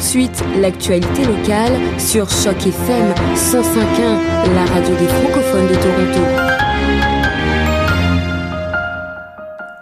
suite l'actualité locale sur Choc FM 105.1, la radio des francophones de Toronto.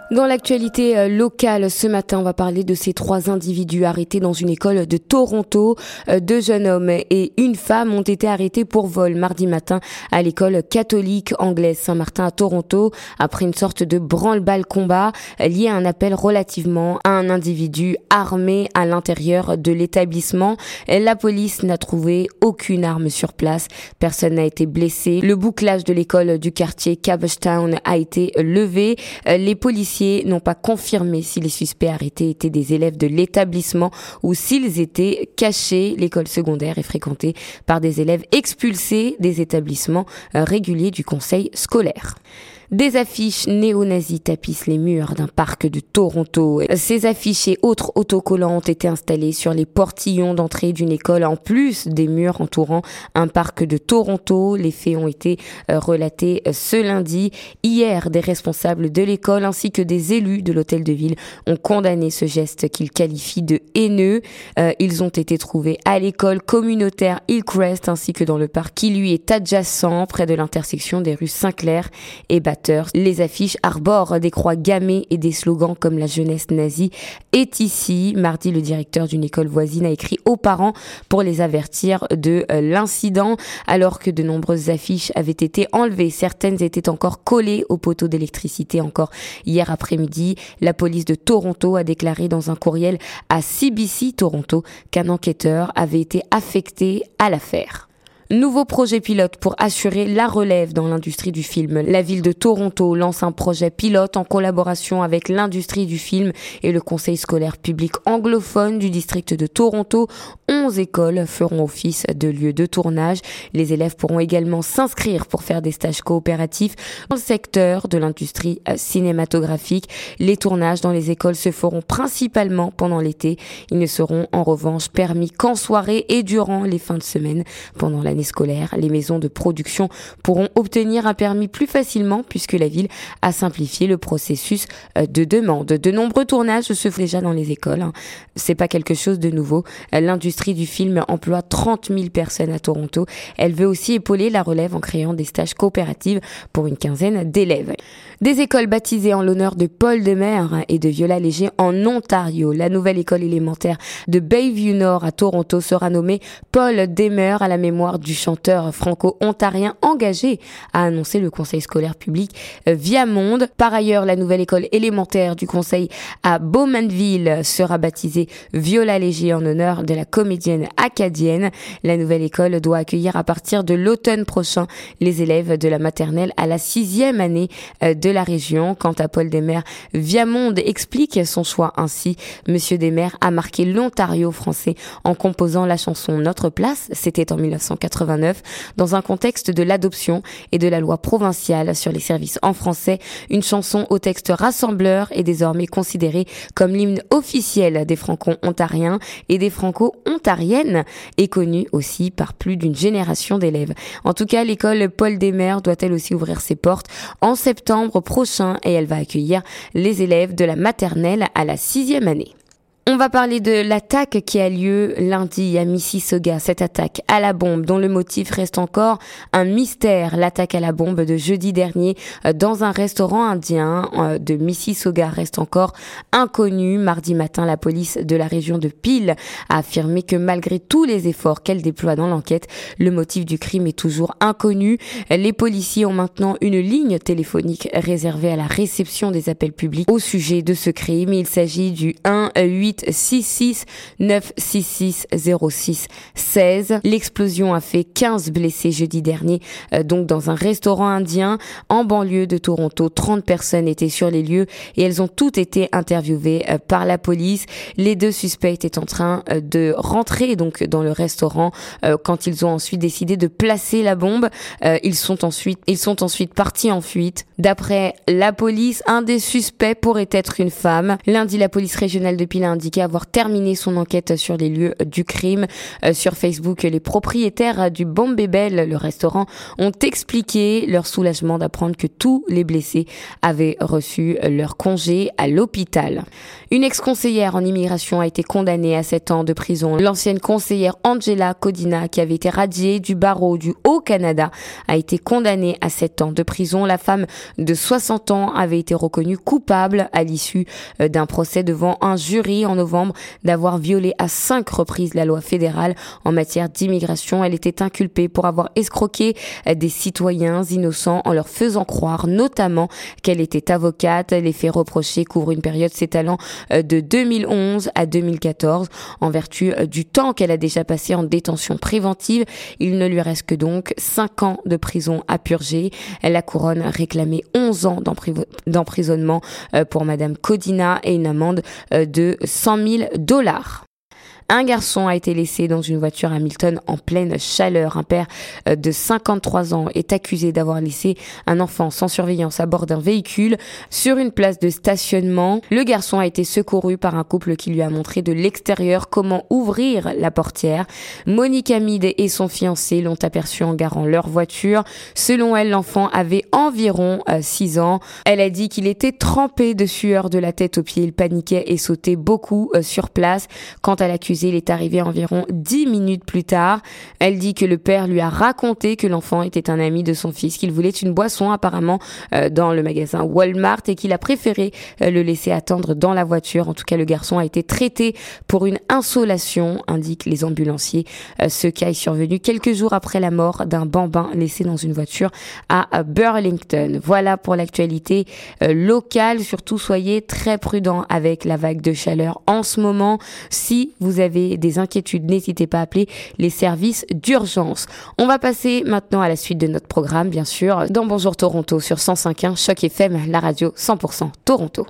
Dans l'actualité euh, locale ce matin, on va parler de ces trois individus arrêtés dans une école de Toronto. Euh, deux jeunes hommes et une femme ont été arrêtés pour vol mardi matin à l'école catholique anglaise Saint-Martin à Toronto après une sorte de branle-balle combat lié à un appel relativement à un individu armé à l'intérieur de l'établissement. La police n'a trouvé aucune arme sur place. Personne n'a été blessé. Le bouclage de l'école du quartier Cabbagetown a été levé. Euh, les policiers n'ont pas confirmé si les suspects arrêtés étaient des élèves de l'établissement ou s'ils étaient cachés. L'école secondaire est fréquentée par des élèves expulsés des établissements euh, réguliers du conseil scolaire. Des affiches néo-nazis tapissent les murs d'un parc de Toronto. Ces affiches et autres autocollants ont été installés sur les portillons d'entrée d'une école en plus des murs entourant un parc de Toronto. Les faits ont été euh, relatés euh, ce lundi. Hier, des responsables de l'école ainsi que des élus de l'hôtel de ville ont condamné ce geste qu'ils qualifient de haineux. Euh, ils ont été trouvés à l'école communautaire Hillcrest ainsi que dans le parc qui lui est adjacent près de l'intersection des rues Saint-Clair et Les affiches arborent des croix gammées et des slogans comme la jeunesse nazie est ici. Mardi, le directeur d'une école voisine a écrit aux parents pour les avertir de euh, l'incident alors que de nombreuses affiches avaient été enlevées. Certaines étaient encore collées aux poteaux d'électricité encore hier après-midi. La police de Toronto a déclaré dans un courriel à CBC Toronto qu'un enquêteur avait été affecté à l'affaire. Nouveau projet pilote pour assurer la relève dans l'industrie du film. La ville de Toronto lance un projet pilote en collaboration avec l'industrie du film et le conseil scolaire public anglophone du district de Toronto. 11 écoles feront office de lieu de tournage. Les élèves pourront également s'inscrire pour faire des stages coopératifs dans le secteur de l'industrie euh, cinématographique. Les tournages dans les écoles se feront principalement pendant l'été. Ils ne seront en revanche permis qu'en soirée et durant les fins de semaine pendant la scolaire, les maisons de production pourront obtenir un permis plus facilement puisque la ville a simplifié le processus euh, de demande. De nombreux tournages se font déjà dans les écoles. Hein. C'est pas quelque chose de nouveau. Euh, l'industrie du film emploie 30 000 personnes à Toronto. Elle veut aussi épauler la relève en créant des stages coopératifs pour une quinzaine d'élèves. Des écoles baptisées en l'honneur de Paul Demer et de Viola Léger en Ontario. La nouvelle école élémentaire de Bayview Nord à Toronto sera nommée Paul Demer à la mémoire du chanteur franco-ontarien engagé, a annoncé le conseil scolaire public euh, via Monde. Par ailleurs, la nouvelle école élémentaire du conseil à Bowmanville sera baptisée Viola Léger en honneur de la comédienne acadienne. La nouvelle école doit accueillir à partir de l'automne prochain les élèves de la maternelle à la sixième année euh, de la région. Quant à Paul Desmers, Viamonde explique son choix ainsi. Monsieur Desmers a marqué l'Ontario français en composant la chanson Notre place, c'était en 1989, dans un contexte de l'adoption et de la loi provinciale sur les services en français. Une chanson au texte rassembleur est désormais considérée comme l'hymne officiel des franco-ontariens et des franco-ontariennes et connue aussi par plus d'une génération d'élèves. En tout cas, l'école Paul Desmers doit elle aussi ouvrir ses portes en septembre prochain et elle va accueillir les élèves de la maternelle à la sixième année. On va parler de l'attaque qui a lieu lundi à Mississauga, cette attaque à la bombe dont le motif reste encore un mystère. L'attaque à la bombe de jeudi dernier euh, dans un restaurant indien euh, de Mississauga reste encore inconnue. Mardi matin, la police de la région de Peel a affirmé que malgré tous les efforts qu'elle déploie dans l'enquête, le motif du crime est toujours inconnu. Les policiers ont maintenant une ligne téléphonique réservée à la réception des appels publics au sujet de ce crime. Il s'agit du 1 8 66 966 06 16. L'explosion a fait 15 blessés jeudi dernier, euh, donc dans un restaurant indien en banlieue de Toronto. 30 personnes étaient sur les lieux et elles ont toutes été interviewées euh, par la police. Les deux suspects étaient en train euh, de rentrer donc dans le restaurant quand ils ont ensuite décidé de placer la bombe. ils sont ensuite ils sont ensuite partis en fuite. D'après la police, un des suspects pourrait être une femme. Lundi, la police régionale de Pile indiqué avoir terminé son enquête sur les lieux du crime. Sur Facebook, les propriétaires du Bombay le restaurant, ont expliqué leur soulagement d'apprendre que tous les blessés avaient reçu leur congé à l'hôpital. Une ex-conseillère en immigration a été condamnée à 7 ans de prison. L'ancienne conseillère Angela Codina, qui avait été radiée du barreau du Haut-Canada, a été condamnée à 7 ans de prison. La femme de 60 ans avait été reconnue coupable à l'issue euh, d'un procès devant un jury en novembre d'avoir violé à cinq reprises la loi fédérale en matière d'immigration. Elle était inculpée pour avoir escroqué des citoyens innocents en leur faisant croire notamment qu'elle était avocate. Les faits reprochés couvrent une période s'étalant euh, de 2011 à 2014. En vertu euh, du temps qu'elle a déjà passé en détention préventive, il ne lui reste que donc 5 ans de prison à purger. La couronne réclamait 11 ans d'emprisonnement euh, pour Madame Codina et une amende de 100 000 dollars. Un garçon a été laissé dans une voiture à Milton en pleine chaleur. Un père euh, de 53 ans est accusé d'avoir laissé un enfant sans surveillance à bord d'un véhicule sur une place de stationnement. Le garçon a été secouru par un couple qui lui a montré de l'extérieur comment ouvrir la portière. Monique Hamid et son fiancé l'ont aperçu en garant leur voiture. Selon elle, l'enfant avait environ 6 euh, ans. Elle a dit qu'il était trempé de sueur de la tête aux pieds. Il paniquait et sautait beaucoup euh, sur place. Quant à l'accusé, il est arrivé environ dix minutes plus tard. Elle dit que le père lui a raconté que l'enfant était un ami de son fils, qu'il voulait une boisson apparemment euh, dans le magasin Walmart et qu'il a préféré euh, le laisser attendre dans la voiture. En tout cas, le garçon a été traité pour une insolation, indiquent les ambulanciers. Euh, ce cas est survenu quelques jours après la mort d'un bambin laissé dans une voiture à Burlington. Voilà pour l'actualité locale. Surtout, soyez très prudents avec la vague de chaleur en ce moment. Si vous avez avez des inquiétudes, n'hésitez pas à appeler les services d'urgence. On va passer maintenant à la suite de notre programme, bien sûr, dans Bonjour Toronto sur 105.1 Choc FM, la radio 100% Toronto.